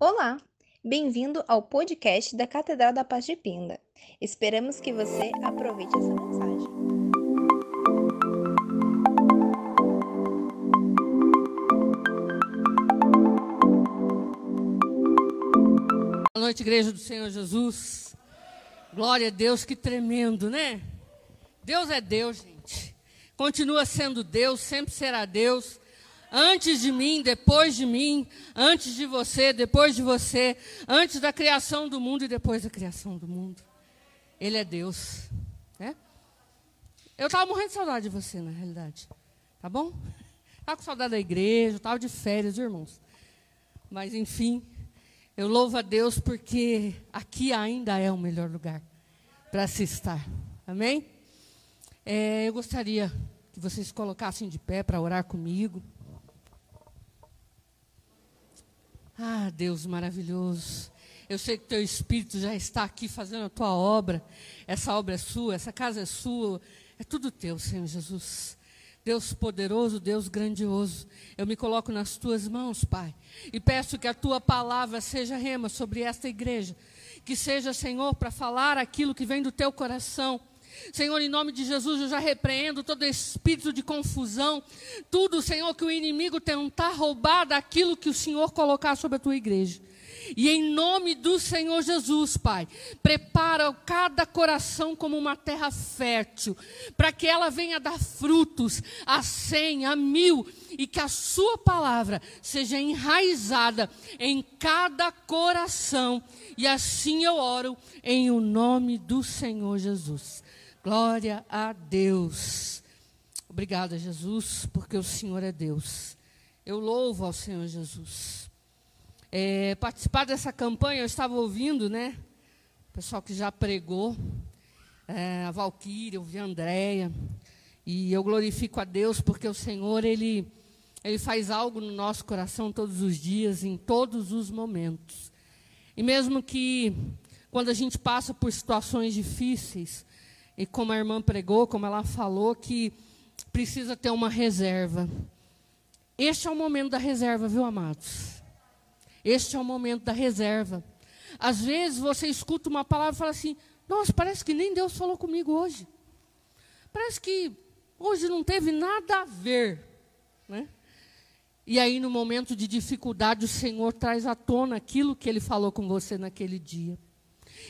Olá, bem-vindo ao podcast da Catedral da Paz de Pinda. Esperamos que você aproveite essa mensagem. Boa noite, igreja do Senhor Jesus. Glória a Deus, que tremendo, né? Deus é Deus, gente. Continua sendo Deus, sempre será Deus. Antes de mim, depois de mim, antes de você, depois de você, antes da criação do mundo e depois da criação do mundo. Ele é Deus. Né? Eu estava morrendo de saudade de você, na realidade. Tá bom? Estava com saudade da igreja, estava de férias, irmãos. Mas, enfim, eu louvo a Deus porque aqui ainda é o melhor lugar para se estar. Amém? É, eu gostaria que vocês colocassem de pé para orar comigo. Ah, Deus maravilhoso. Eu sei que teu Espírito já está aqui fazendo a tua obra. Essa obra é sua, essa casa é sua. É tudo teu, Senhor Jesus. Deus poderoso, Deus grandioso. Eu me coloco nas tuas mãos, Pai. E peço que a tua palavra seja rema sobre esta igreja. Que seja, Senhor, para falar aquilo que vem do teu coração Senhor, em nome de Jesus, eu já repreendo todo espírito de confusão, tudo, Senhor, que o inimigo tentar roubar daquilo que o Senhor colocar sobre a tua igreja. E em nome do Senhor Jesus, Pai, prepara cada coração como uma terra fértil, para que ela venha dar frutos a cem, a mil, e que a Sua palavra seja enraizada em cada coração. E assim eu oro em o nome do Senhor Jesus. Glória a Deus. Obrigada, Jesus, porque o Senhor é Deus. Eu louvo ao Senhor Jesus. É, participar dessa campanha, eu estava ouvindo, né? O pessoal que já pregou, é, a Valquíria, eu vi a Andréia. E eu glorifico a Deus porque o Senhor, Ele, Ele faz algo no nosso coração todos os dias, em todos os momentos. E mesmo que quando a gente passa por situações difíceis, e como a irmã pregou, como ela falou, que precisa ter uma reserva. Este é o momento da reserva, viu, amados? Este é o momento da reserva. Às vezes você escuta uma palavra e fala assim: Nossa, parece que nem Deus falou comigo hoje. Parece que hoje não teve nada a ver. Né? E aí, no momento de dificuldade, o Senhor traz à tona aquilo que Ele falou com você naquele dia.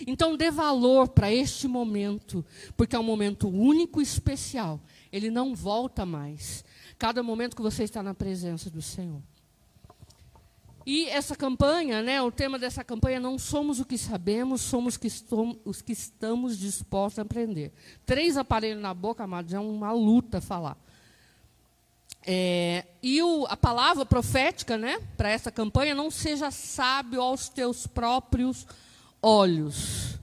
Então dê valor para este momento, porque é um momento único e especial. Ele não volta mais. Cada momento que você está na presença do Senhor. E essa campanha, né, o tema dessa campanha não somos o que sabemos, somos que os que estamos dispostos a aprender. Três aparelhos na boca, amados, é uma luta falar. É, e o, a palavra profética né, para essa campanha, não seja sábio aos teus próprios olhos.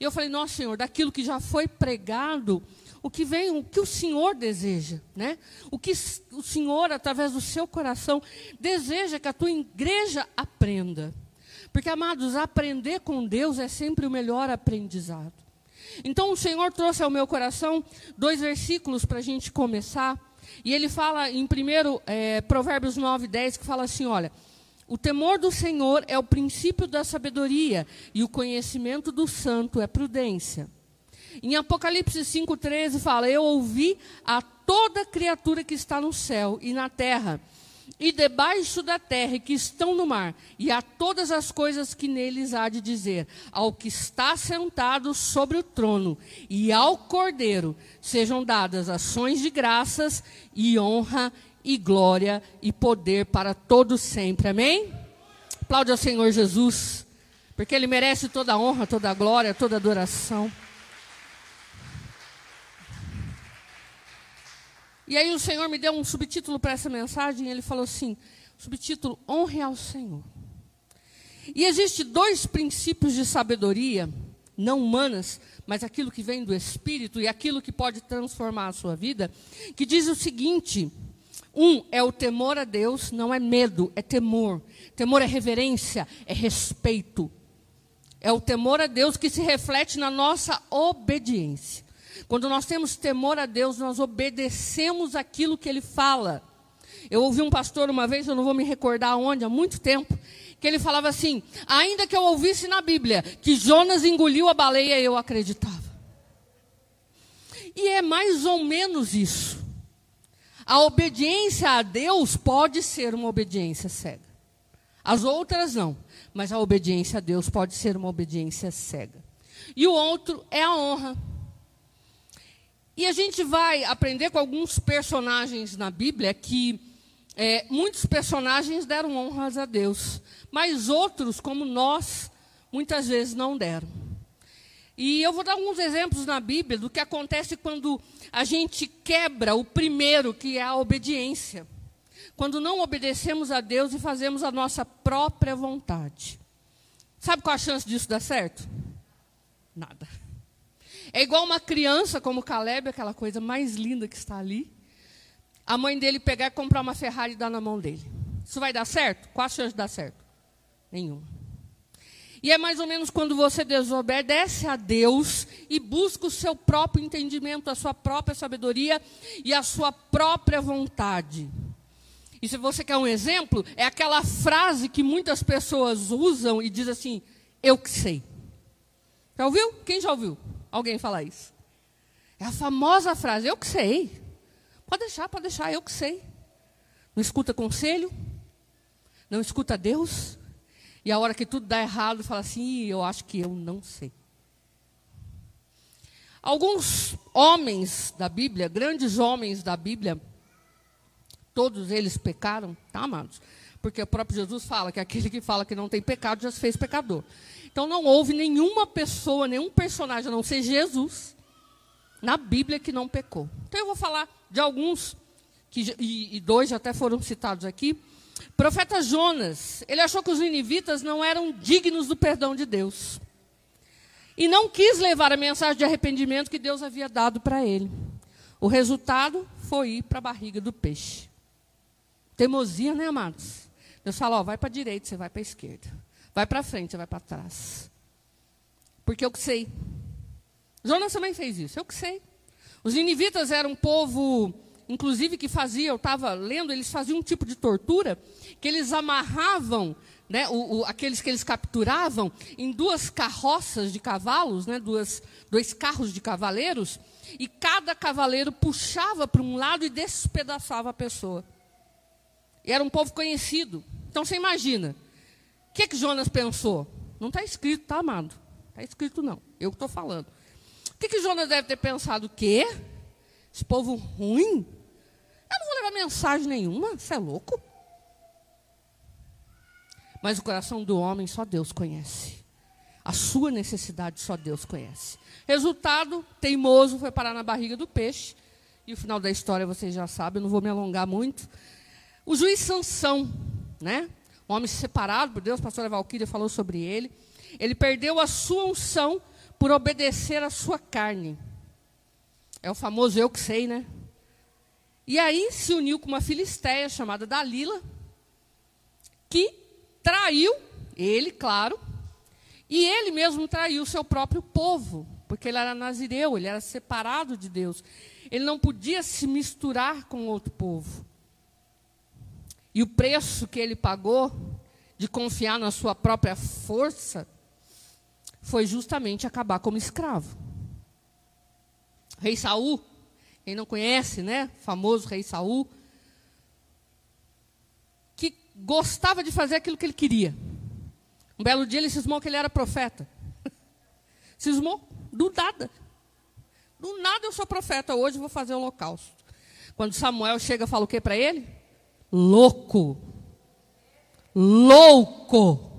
E eu falei, nossa Senhor, daquilo que já foi pregado, o que vem, o que o Senhor deseja, né? O que o Senhor, através do seu coração, deseja que a tua igreja aprenda. Porque, amados, aprender com Deus é sempre o melhor aprendizado. Então, o Senhor trouxe ao meu coração dois versículos para a gente começar. E ele fala em primeiro, é, Provérbios 9, 10, que fala assim: olha, o temor do Senhor é o princípio da sabedoria, e o conhecimento do santo é prudência. Em Apocalipse 5,13 fala: Eu ouvi a toda criatura que está no céu e na terra, e debaixo da terra e que estão no mar, e a todas as coisas que neles há de dizer, ao que está sentado sobre o trono e ao cordeiro, sejam dadas ações de graças e honra e glória e poder para todos sempre. Amém? Aplaude ao Senhor Jesus, porque Ele merece toda a honra, toda a glória, toda a adoração. E aí o Senhor me deu um subtítulo para essa mensagem, e ele falou assim: subtítulo Honre ao Senhor. E existe dois princípios de sabedoria, não humanas, mas aquilo que vem do Espírito e aquilo que pode transformar a sua vida, que diz o seguinte: um é o temor a Deus, não é medo, é temor. Temor é reverência, é respeito. É o temor a Deus que se reflete na nossa obediência. Quando nós temos temor a Deus, nós obedecemos aquilo que Ele fala. Eu ouvi um pastor uma vez, eu não vou me recordar onde, há muito tempo, que ele falava assim: ainda que eu ouvisse na Bíblia que Jonas engoliu a baleia, eu acreditava. E é mais ou menos isso. A obediência a Deus pode ser uma obediência cega. As outras não, mas a obediência a Deus pode ser uma obediência cega. E o outro é a honra. E a gente vai aprender com alguns personagens na Bíblia que é, muitos personagens deram honras a Deus, mas outros, como nós, muitas vezes não deram. E eu vou dar alguns exemplos na Bíblia do que acontece quando a gente quebra o primeiro, que é a obediência. Quando não obedecemos a Deus e fazemos a nossa própria vontade. Sabe qual a chance disso dar certo? Nada. É igual uma criança como Caleb, aquela coisa mais linda que está ali. A mãe dele pegar e comprar uma Ferrari e dar na mão dele. Isso vai dar certo? Qual a chance de dar certo? Nenhuma. E é mais ou menos quando você desobedece a Deus e busca o seu próprio entendimento, a sua própria sabedoria e a sua própria vontade. E se você quer um exemplo, é aquela frase que muitas pessoas usam e diz assim: Eu que sei. Já ouviu? Quem já ouviu? alguém falar isso. É a famosa frase, eu que sei. Pode deixar, pode deixar, eu que sei. Não escuta conselho, não escuta Deus, e a hora que tudo dá errado, fala assim, eu acho que eu não sei. Alguns homens da Bíblia, grandes homens da Bíblia, todos eles pecaram, tá, amados? Porque o próprio Jesus fala que aquele que fala que não tem pecado já se fez pecador. Então não houve nenhuma pessoa, nenhum personagem, a não ser Jesus, na Bíblia que não pecou. Então eu vou falar de alguns, que, e, e dois até foram citados aqui. Profeta Jonas, ele achou que os ninivitas não eram dignos do perdão de Deus. E não quis levar a mensagem de arrependimento que Deus havia dado para ele. O resultado foi ir para a barriga do peixe. Teimosia, né, amados? Deus fala, vai para a direita, você vai para a esquerda. Vai para frente, vai para trás. Porque eu que sei. Jonas também fez isso, eu que sei. Os ninivitas eram um povo, inclusive, que fazia, eu estava lendo, eles faziam um tipo de tortura, que eles amarravam né, o, o, aqueles que eles capturavam em duas carroças de cavalos, né, duas, dois carros de cavaleiros, e cada cavaleiro puxava para um lado e despedaçava a pessoa. E era um povo conhecido. Então você imagina, que, que Jonas pensou? Não está escrito, tá, amado? Está escrito não. Eu estou falando. O que, que Jonas deve ter pensado? O quê? Esse povo ruim? Eu não vou levar mensagem nenhuma. Você é louco? Mas o coração do homem só Deus conhece. A sua necessidade só Deus conhece. Resultado, teimoso foi parar na barriga do peixe. E o final da história vocês já sabem, eu não vou me alongar muito. O juiz Sansão, né? um homem separado por Deus, a pastora Valquíria falou sobre ele. Ele perdeu a sua unção por obedecer à sua carne. É o famoso eu que sei, né? E aí se uniu com uma filisteia chamada Dalila, que traiu ele, claro, e ele mesmo traiu o seu próprio povo, porque ele era nazireu, ele era separado de Deus. Ele não podia se misturar com outro povo. E o preço que ele pagou de confiar na sua própria força foi justamente acabar como escravo. Rei Saul, quem não conhece, né? Famoso rei Saul, que gostava de fazer aquilo que ele queria. Um belo dia ele cismou que ele era profeta. cismou do nada. Do nada eu sou profeta, hoje vou fazer o holocausto. Quando Samuel chega, fala o que para ele? louco. Louco.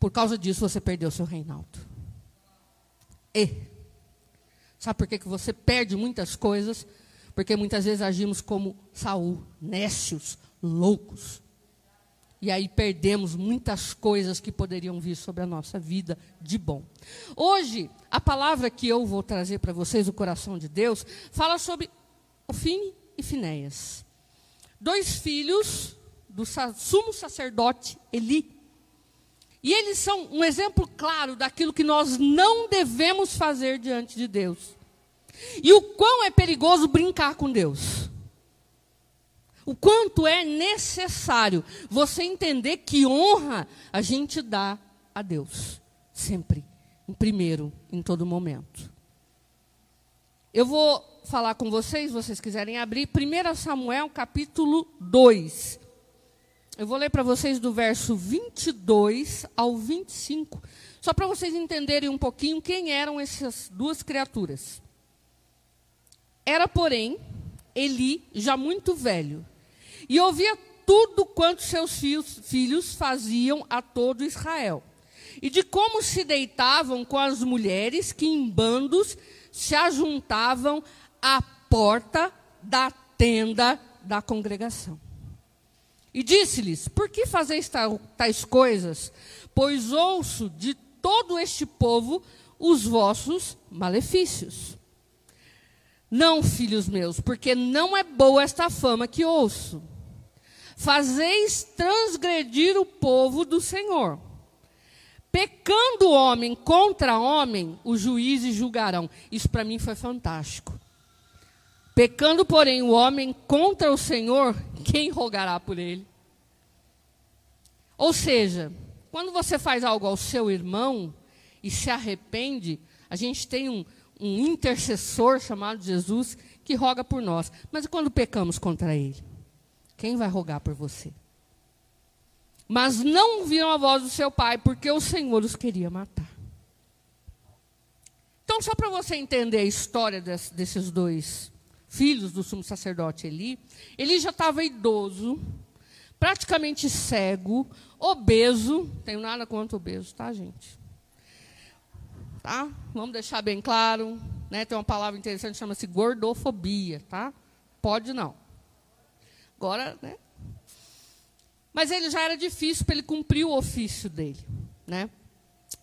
Por causa disso você perdeu seu reinaldo. E sabe por que, que você perde muitas coisas? Porque muitas vezes agimos como Saul, nécios, loucos. E aí perdemos muitas coisas que poderiam vir sobre a nossa vida de bom. Hoje, a palavra que eu vou trazer para vocês, o coração de Deus, fala sobre o fim e Finéias. Dois filhos do sumo sacerdote Eli. E eles são um exemplo claro daquilo que nós não devemos fazer diante de Deus. E o quão é perigoso brincar com Deus. O quanto é necessário você entender que honra a gente dá a Deus, sempre, em primeiro, em todo momento. Eu vou falar com vocês, se vocês quiserem abrir, 1 Samuel capítulo 2. Eu vou ler para vocês do verso 22 ao 25, só para vocês entenderem um pouquinho quem eram essas duas criaturas. Era, porém, Eli já muito velho, e ouvia tudo quanto seus filhos, faziam a todo Israel, e de como se deitavam com as mulheres que em bandos se ajuntavam à porta da tenda da congregação. E disse-lhes: Por que fazeis tais coisas? Pois ouço de todo este povo os vossos malefícios. Não, filhos meus, porque não é boa esta fama que ouço. Fazeis transgredir o povo do Senhor. Pecando homem contra homem, os juízes julgarão. Isso para mim foi fantástico. Pecando, porém, o homem contra o Senhor, quem rogará por ele? Ou seja, quando você faz algo ao seu irmão e se arrepende, a gente tem um, um intercessor chamado Jesus que roga por nós. Mas quando pecamos contra ele? Quem vai rogar por você? Mas não ouviram a voz do seu pai, porque o Senhor os queria matar. Então, só para você entender a história desse, desses dois filhos do sumo sacerdote Eli, ele já estava idoso, praticamente cego, obeso. Tenho nada contra obeso, tá, gente? Tá? Vamos deixar bem claro. Né? Tem uma palavra interessante, chama-se gordofobia, tá? Pode não. Agora, né? Mas ele já era difícil para ele cumprir o ofício dele, né?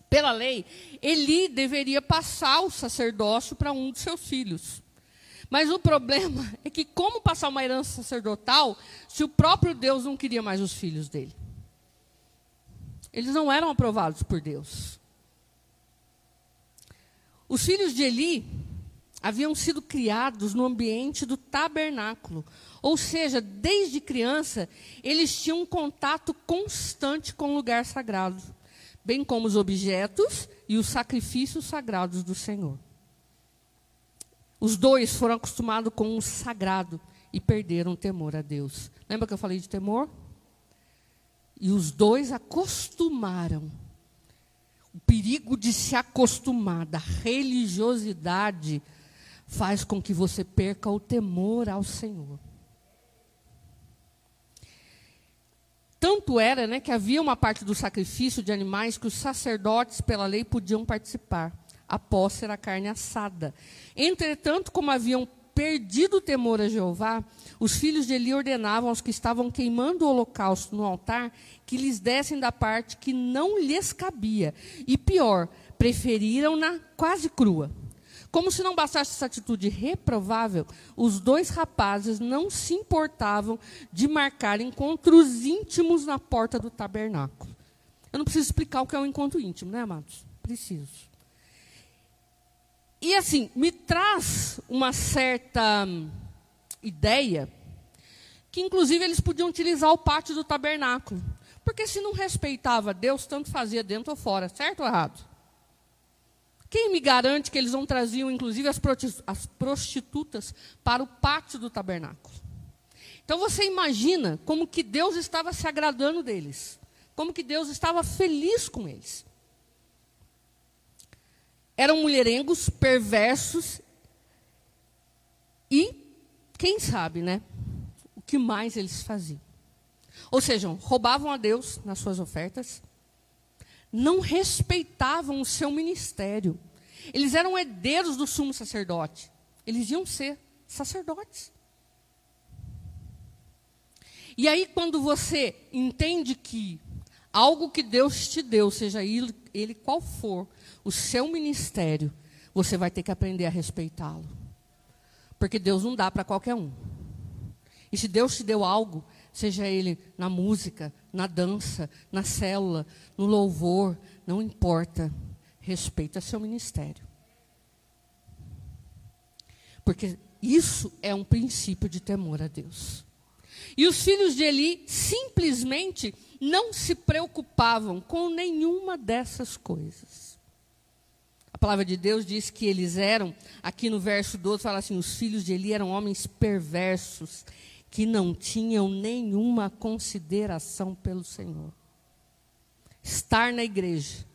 Pela lei, Eli deveria passar o sacerdócio para um dos seus filhos. Mas o problema é que como passar uma herança sacerdotal se o próprio Deus não queria mais os filhos dele? Eles não eram aprovados por Deus. Os filhos de Eli haviam sido criados no ambiente do tabernáculo, ou seja, desde criança, eles tinham um contato constante com o lugar sagrado, bem como os objetos e os sacrifícios sagrados do Senhor. Os dois foram acostumados com o sagrado e perderam o temor a Deus. Lembra que eu falei de temor? E os dois acostumaram o perigo de se acostumar da religiosidade faz com que você perca o temor ao Senhor. Tanto era né, que havia uma parte do sacrifício de animais que os sacerdotes, pela lei, podiam participar, após ser a carne assada. Entretanto, como haviam perdido o temor a Jeová, os filhos de Eli ordenavam aos que estavam queimando o holocausto no altar que lhes dessem da parte que não lhes cabia. E pior, preferiram-na quase crua. Como se não bastasse essa atitude reprovável, os dois rapazes não se importavam de marcar encontros íntimos na porta do tabernáculo. Eu não preciso explicar o que é um encontro íntimo, né, amados? Preciso. E assim, me traz uma certa hum, ideia que, inclusive, eles podiam utilizar o pátio do tabernáculo. Porque se não respeitava Deus, tanto fazia dentro ou fora, certo ou errado? Quem me garante que eles não traziam, inclusive, as prostitutas para o pátio do tabernáculo? Então você imagina como que Deus estava se agradando deles, como que Deus estava feliz com eles eram mulherengos, perversos e, quem sabe, né? O que mais eles faziam? Ou seja, roubavam a Deus nas suas ofertas, não respeitavam o seu ministério. Eles eram herdeiros do sumo sacerdote. Eles iam ser sacerdotes. E aí, quando você entende que algo que Deus te deu, seja ele qual for, o seu ministério, você vai ter que aprender a respeitá-lo. Porque Deus não dá para qualquer um. E se Deus te deu algo, seja ele na música, na dança, na célula, no louvor, não importa, respeita seu ministério. Porque isso é um princípio de temor a Deus. E os filhos de Eli simplesmente não se preocupavam com nenhuma dessas coisas. A palavra de Deus diz que eles eram, aqui no verso 12, fala assim: os filhos de Eli eram homens perversos, que não tinham nenhuma consideração pelo Senhor. Estar na igreja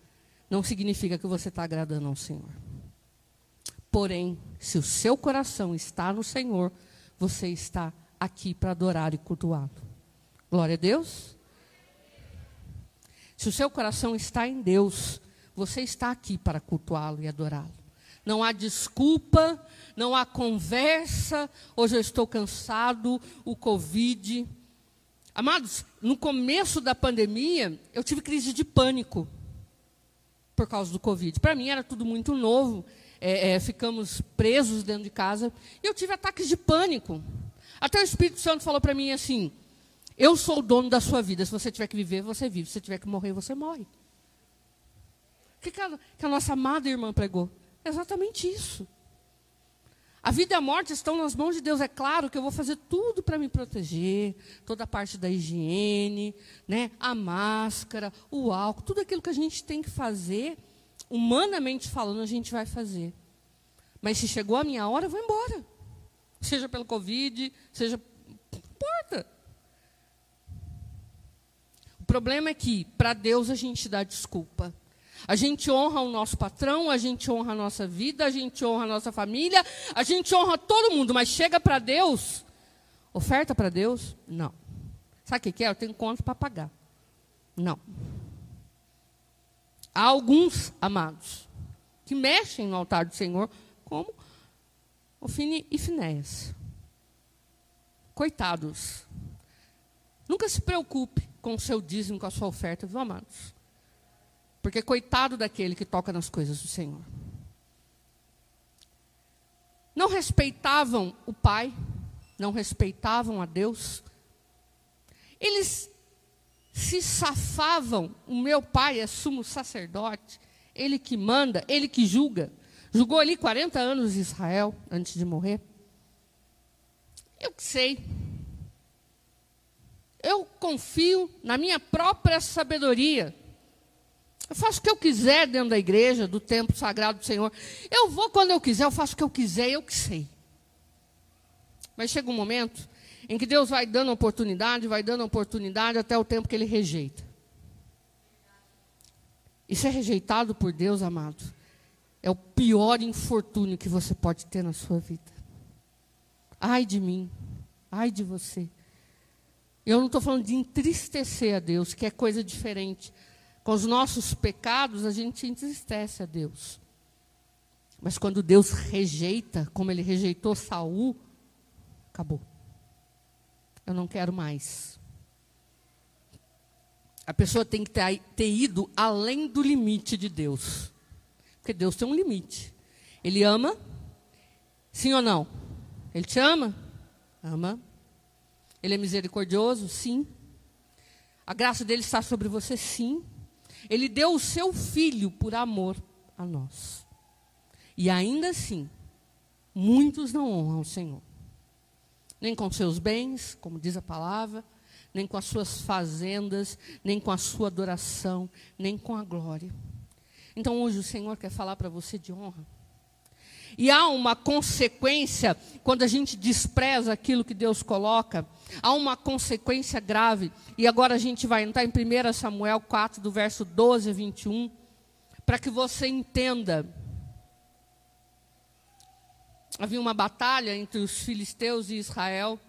não significa que você está agradando ao Senhor. Porém, se o seu coração está no Senhor, você está aqui para adorar e cultuá-lo. Glória a Deus. Se o seu coração está em Deus, você está aqui para cultuá-lo e adorá-lo. Não há desculpa, não há conversa. Hoje eu estou cansado, o Covid. Amados, no começo da pandemia, eu tive crise de pânico por causa do Covid. Para mim era tudo muito novo. É, é, ficamos presos dentro de casa. E eu tive ataques de pânico. Até o Espírito Santo falou para mim assim: Eu sou o dono da sua vida. Se você tiver que viver, você vive. Se você tiver que morrer, você morre. O que, que, a, que a nossa amada irmã pregou? Exatamente isso. A vida e a morte estão nas mãos de Deus. É claro que eu vou fazer tudo para me proteger, toda a parte da higiene, né, a máscara, o álcool, tudo aquilo que a gente tem que fazer, humanamente falando, a gente vai fazer. Mas se chegou a minha hora, eu vou embora. Seja pelo Covid, seja. Não importa. O problema é que, para Deus, a gente dá desculpa. A gente honra o nosso patrão, a gente honra a nossa vida, a gente honra a nossa família, a gente honra todo mundo, mas chega para Deus, oferta para Deus? Não. Sabe o que é? Eu tenho conta para pagar. Não. Há alguns amados que mexem no altar do Senhor, como Ofine e Finéias. Coitados. Nunca se preocupe com o seu dízimo, com a sua oferta, viu, amados? Porque coitado daquele que toca nas coisas do Senhor. Não respeitavam o Pai, não respeitavam a Deus. Eles se safavam. O meu pai é sumo sacerdote, ele que manda, ele que julga. Julgou ali 40 anos Israel antes de morrer. Eu que sei. Eu confio na minha própria sabedoria. Eu faço o que eu quiser dentro da igreja, do templo sagrado do Senhor. Eu vou quando eu quiser, eu faço o que eu quiser, eu que sei. Mas chega um momento em que Deus vai dando oportunidade, vai dando oportunidade até o tempo que ele rejeita. E ser rejeitado por Deus, amado, é o pior infortúnio que você pode ter na sua vida. Ai de mim, ai de você. Eu não estou falando de entristecer a Deus, que é coisa diferente. Com os nossos pecados, a gente entristece a Deus. Mas quando Deus rejeita, como ele rejeitou Saul, acabou. Eu não quero mais. A pessoa tem que ter, ter ido além do limite de Deus. Porque Deus tem um limite. Ele ama? Sim ou não? Ele te ama? Ama. Ele é misericordioso? Sim. A graça dele está sobre você? Sim. Ele deu o seu filho por amor a nós. E ainda assim, muitos não honram o Senhor. Nem com seus bens, como diz a palavra, nem com as suas fazendas, nem com a sua adoração, nem com a glória. Então hoje o Senhor quer falar para você de honra. E há uma consequência quando a gente despreza aquilo que Deus coloca. Há uma consequência grave. E agora a gente vai entrar em 1 Samuel 4, do verso 12 a 21, para que você entenda. Havia uma batalha entre os filisteus e Israel.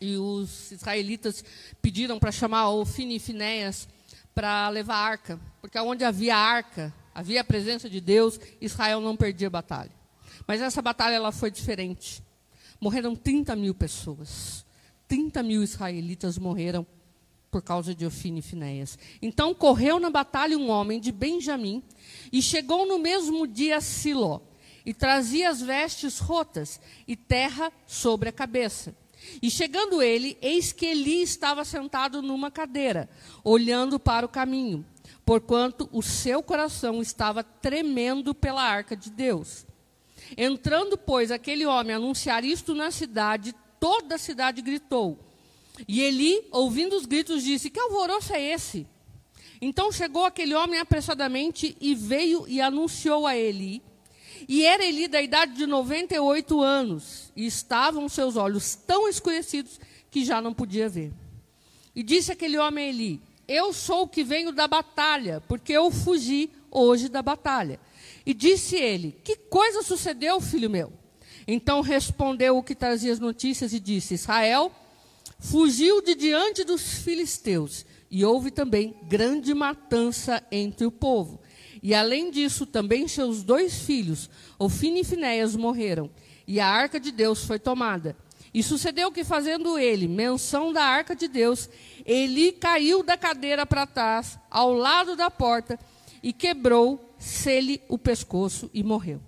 E os israelitas pediram para chamar Ofine e Finéias para levar a arca. Porque onde havia arca, havia a presença de Deus, Israel não perdia batalha. Mas essa batalha ela foi diferente. Morreram 30 mil pessoas. 30 mil israelitas morreram por causa de Ofine e Finéias. Então correu na batalha um homem de Benjamim e chegou no mesmo dia a Siló e trazia as vestes rotas e terra sobre a cabeça. E chegando ele, eis que Eli estava sentado numa cadeira, olhando para o caminho, porquanto o seu coração estava tremendo pela arca de Deus. Entrando, pois, aquele homem a anunciar isto na cidade, toda a cidade gritou. E Eli, ouvindo os gritos, disse: Que alvoroço é esse? Então chegou aquele homem apressadamente e veio e anunciou a Eli. E era Eli da idade de 98 anos, e estavam seus olhos tão escurecidos que já não podia ver. E disse aquele homem a Eli: Eu sou o que venho da batalha, porque eu fugi hoje da batalha. E disse ele: Que coisa sucedeu, filho meu? Então respondeu o que trazia as notícias e disse: Israel fugiu de diante dos filisteus, e houve também grande matança entre o povo. E além disso, também seus dois filhos, Ofine e Finéias, morreram, e a arca de Deus foi tomada. E sucedeu que, fazendo ele menção da arca de Deus, ele caiu da cadeira para trás, ao lado da porta, e quebrou-se-lhe o pescoço e morreu.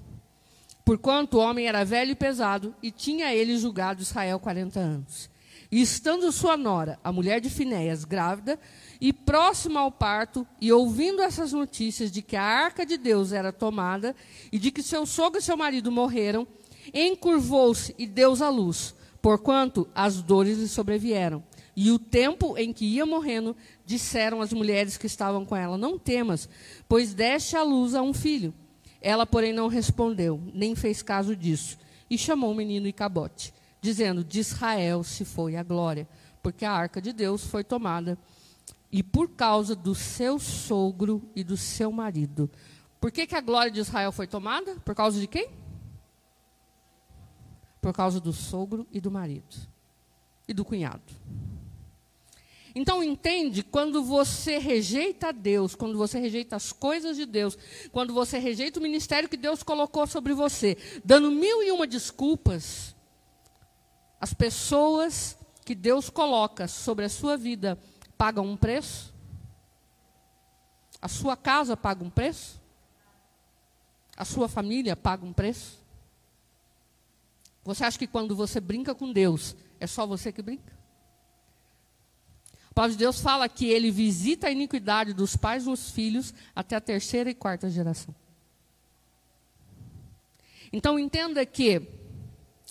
Porquanto o homem era velho e pesado, e tinha ele julgado Israel quarenta anos. E estando sua nora, a mulher de Finéias, grávida, e próxima ao parto, e ouvindo essas notícias de que a arca de Deus era tomada, e de que seu sogro e seu marido morreram, encurvou-se e deu à luz, porquanto as dores lhe sobrevieram. E o tempo em que ia morrendo, disseram as mulheres que estavam com ela: Não temas, pois deste à luz a um filho. Ela, porém, não respondeu, nem fez caso disso, e chamou o menino Icabote, dizendo: De Israel se foi a glória, porque a arca de Deus foi tomada, e por causa do seu sogro e do seu marido. Por que, que a glória de Israel foi tomada? Por causa de quem? Por causa do sogro e do marido, e do cunhado. Então entende, quando você rejeita Deus, quando você rejeita as coisas de Deus, quando você rejeita o ministério que Deus colocou sobre você, dando mil e uma desculpas, as pessoas que Deus coloca sobre a sua vida pagam um preço? A sua casa paga um preço? A sua família paga um preço? Você acha que quando você brinca com Deus, é só você que brinca? A palavra de Deus fala que ele visita a iniquidade dos pais nos filhos até a terceira e quarta geração. Então entenda que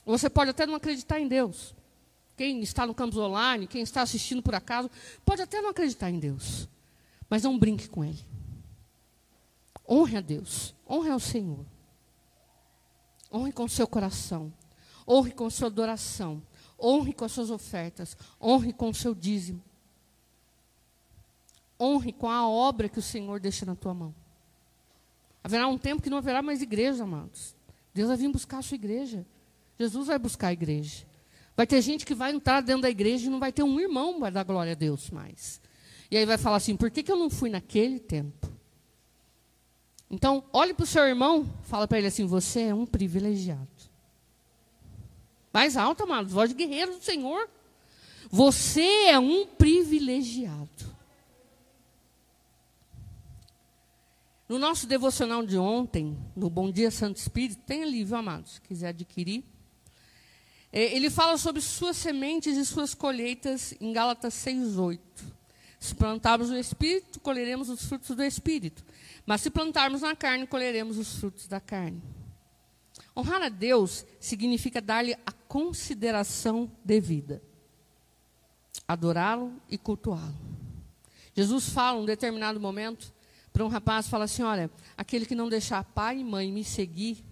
você pode até não acreditar em Deus. Quem está no campus online, quem está assistindo por acaso, pode até não acreditar em Deus. Mas não brinque com Ele. Honre a Deus. Honre ao Senhor. Honre com o seu coração. Honre com a sua adoração. Honre com as suas ofertas. Honre com o seu dízimo honre com a obra que o Senhor deixa na tua mão. Haverá um tempo que não haverá mais igreja, amados. Deus vai vir buscar a sua igreja. Jesus vai buscar a igreja. Vai ter gente que vai entrar dentro da igreja e não vai ter um irmão vai dar glória a Deus mais. E aí vai falar assim: por que, que eu não fui naquele tempo? Então, olhe para o seu irmão, fala para ele assim: você é um privilegiado. Mais alto, amados, voz de guerreiro do Senhor. Você é um privilegiado. No nosso devocional de ontem, no Bom Dia Santo Espírito, tem ali, viu, amados? Se quiser adquirir. É, ele fala sobre suas sementes e suas colheitas em Gálatas 6,8. Se plantarmos no Espírito, colheremos os frutos do Espírito. Mas se plantarmos na carne, colheremos os frutos da carne. Honrar a Deus significa dar-lhe a consideração devida, adorá-lo e cultuá-lo. Jesus fala, em um determinado momento, para um rapaz fala assim: olha, aquele que não deixar pai e mãe me seguir,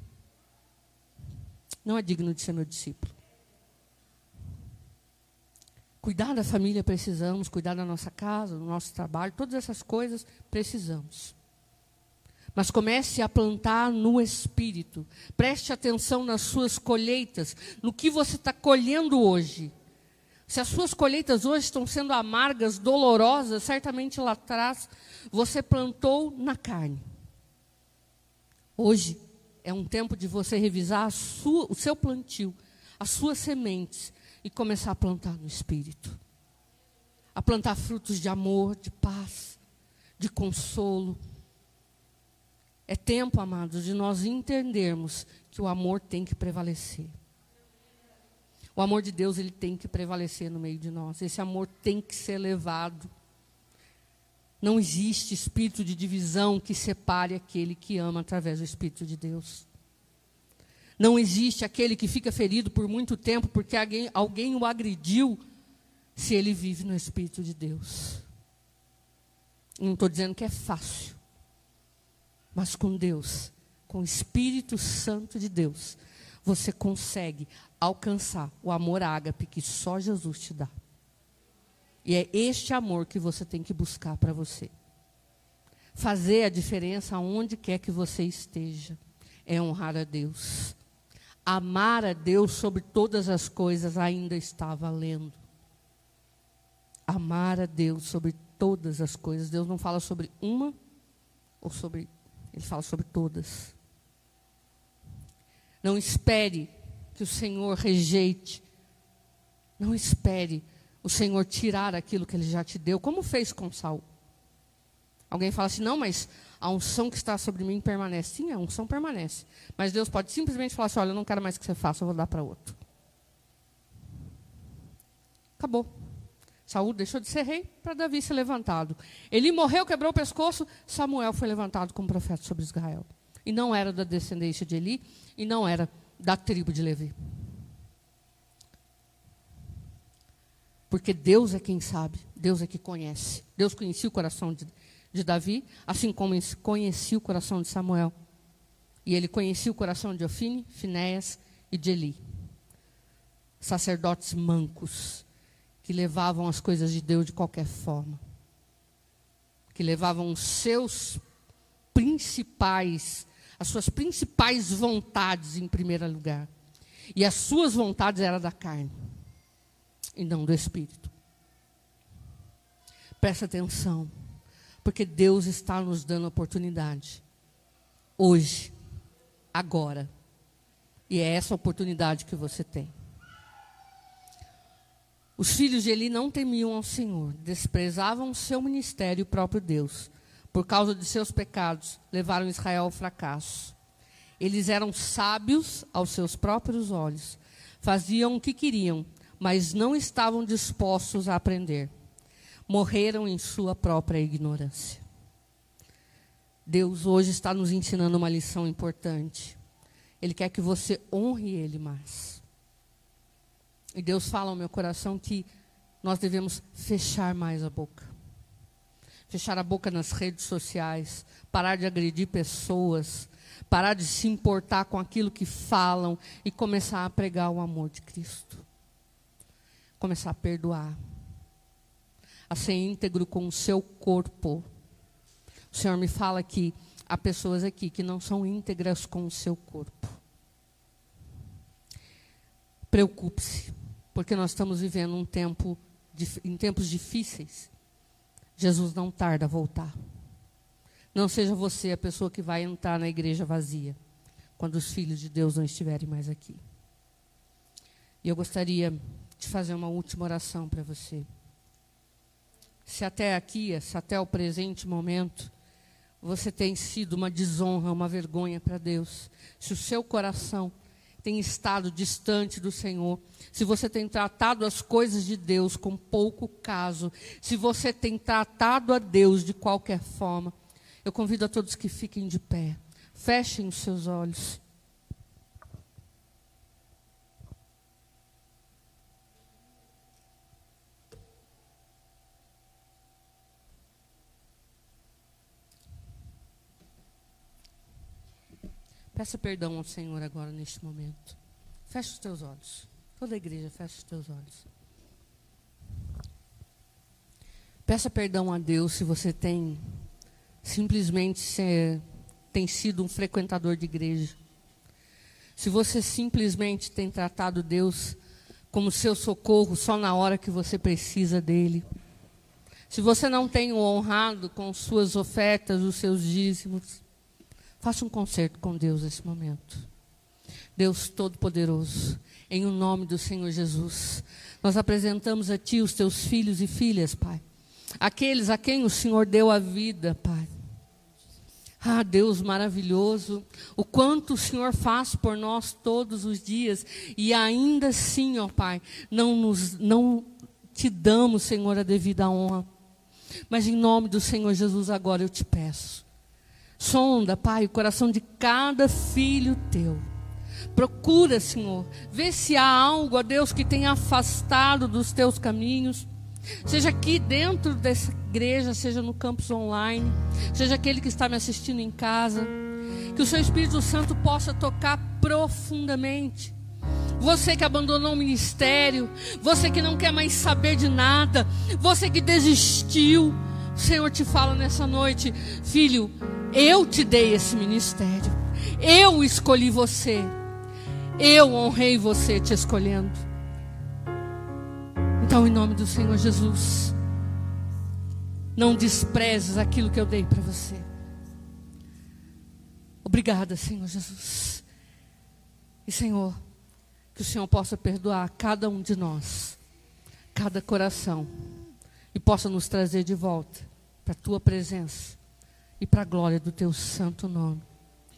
não é digno de ser meu discípulo. Cuidar da família precisamos, cuidar da nossa casa, do nosso trabalho, todas essas coisas precisamos. Mas comece a plantar no espírito. Preste atenção nas suas colheitas, no que você está colhendo hoje. Se as suas colheitas hoje estão sendo amargas, dolorosas, certamente lá atrás você plantou na carne. Hoje é um tempo de você revisar sua, o seu plantio, as suas sementes e começar a plantar no espírito. A plantar frutos de amor, de paz, de consolo. É tempo, amados, de nós entendermos que o amor tem que prevalecer. O amor de Deus ele tem que prevalecer no meio de nós. Esse amor tem que ser levado. Não existe espírito de divisão que separe aquele que ama através do Espírito de Deus. Não existe aquele que fica ferido por muito tempo porque alguém, alguém o agrediu se ele vive no Espírito de Deus. Não estou dizendo que é fácil, mas com Deus, com o Espírito Santo de Deus, você consegue alcançar o amor ágape que só Jesus te dá. E é este amor que você tem que buscar para você. Fazer a diferença aonde quer que você esteja é honrar a Deus. Amar a Deus sobre todas as coisas ainda está valendo. Amar a Deus sobre todas as coisas. Deus não fala sobre uma ou sobre. Ele fala sobre todas. Não espere que o Senhor rejeite. Não espere o Senhor tirar aquilo que ele já te deu, como fez com Saul. Alguém fala assim: "Não, mas a unção que está sobre mim permanece". Sim, a unção permanece. Mas Deus pode simplesmente falar assim: "Olha, eu não quero mais que você faça, eu vou dar para outro". Acabou. Saul deixou de ser rei para Davi ser levantado. Ele morreu, quebrou o pescoço, Samuel foi levantado como profeta sobre Israel. E não era da descendência de Eli, e não era da tribo de Levi. Porque Deus é quem sabe, Deus é que conhece. Deus conhecia o coração de, de Davi, assim como conhecia o coração de Samuel. E ele conhecia o coração de Ofine, Finéias e de Eli. Sacerdotes mancos, que levavam as coisas de Deus de qualquer forma. Que levavam os seus principais as suas principais vontades em primeiro lugar. E as suas vontades eram da carne e não do espírito. Presta atenção, porque Deus está nos dando oportunidade. Hoje, agora. E é essa oportunidade que você tem. Os filhos de Eli não temiam ao Senhor, desprezavam o seu ministério e o próprio Deus por causa de seus pecados, levaram Israel ao fracasso. Eles eram sábios aos seus próprios olhos, faziam o que queriam, mas não estavam dispostos a aprender. Morreram em sua própria ignorância. Deus hoje está nos ensinando uma lição importante. Ele quer que você honre Ele mais. E Deus fala ao meu coração que nós devemos fechar mais a boca fechar a boca nas redes sociais, parar de agredir pessoas, parar de se importar com aquilo que falam e começar a pregar o amor de Cristo. Começar a perdoar. A ser íntegro com o seu corpo. O Senhor me fala que há pessoas aqui que não são íntegras com o seu corpo. Preocupe-se, porque nós estamos vivendo um tempo, em tempos difíceis. Jesus não tarda a voltar. Não seja você a pessoa que vai entrar na igreja vazia, quando os filhos de Deus não estiverem mais aqui. E eu gostaria de fazer uma última oração para você. Se até aqui, se até o presente momento, você tem sido uma desonra, uma vergonha para Deus, se o seu coração tem estado distante do Senhor, se você tem tratado as coisas de Deus com pouco caso, se você tem tratado a Deus de qualquer forma, eu convido a todos que fiquem de pé, fechem os seus olhos. Peça perdão ao Senhor agora neste momento. Feche os teus olhos. Toda a igreja, feche os teus olhos. Peça perdão a Deus se você tem simplesmente ser, tem sido um frequentador de igreja. Se você simplesmente tem tratado Deus como seu socorro só na hora que você precisa dele. Se você não tem o honrado com suas ofertas, os seus dízimos. Faça um concerto com Deus nesse momento. Deus Todo-Poderoso, em o nome do Senhor Jesus, nós apresentamos a Ti os Teus filhos e filhas, Pai. Aqueles a quem o Senhor deu a vida, Pai. Ah, Deus maravilhoso, o quanto o Senhor faz por nós todos os dias e ainda assim, ó Pai, não nos não te damos, Senhor, a devida honra. Mas em nome do Senhor Jesus agora eu te peço Sonda, Pai, o coração de cada filho teu. Procura, Senhor, vê se há algo, ó Deus, que tenha afastado dos teus caminhos. Seja aqui dentro dessa igreja, seja no campus online, seja aquele que está me assistindo em casa, que o seu Espírito Santo possa tocar profundamente. Você que abandonou o ministério, você que não quer mais saber de nada, você que desistiu, o Senhor te fala nessa noite, filho, eu te dei esse ministério, eu escolhi você, eu honrei você te escolhendo. Então, em nome do Senhor Jesus, não desprezes aquilo que eu dei para você. Obrigada, Senhor Jesus. E, Senhor, que o Senhor possa perdoar cada um de nós, cada coração, e possa nos trazer de volta para a tua presença e para a glória do teu santo nome.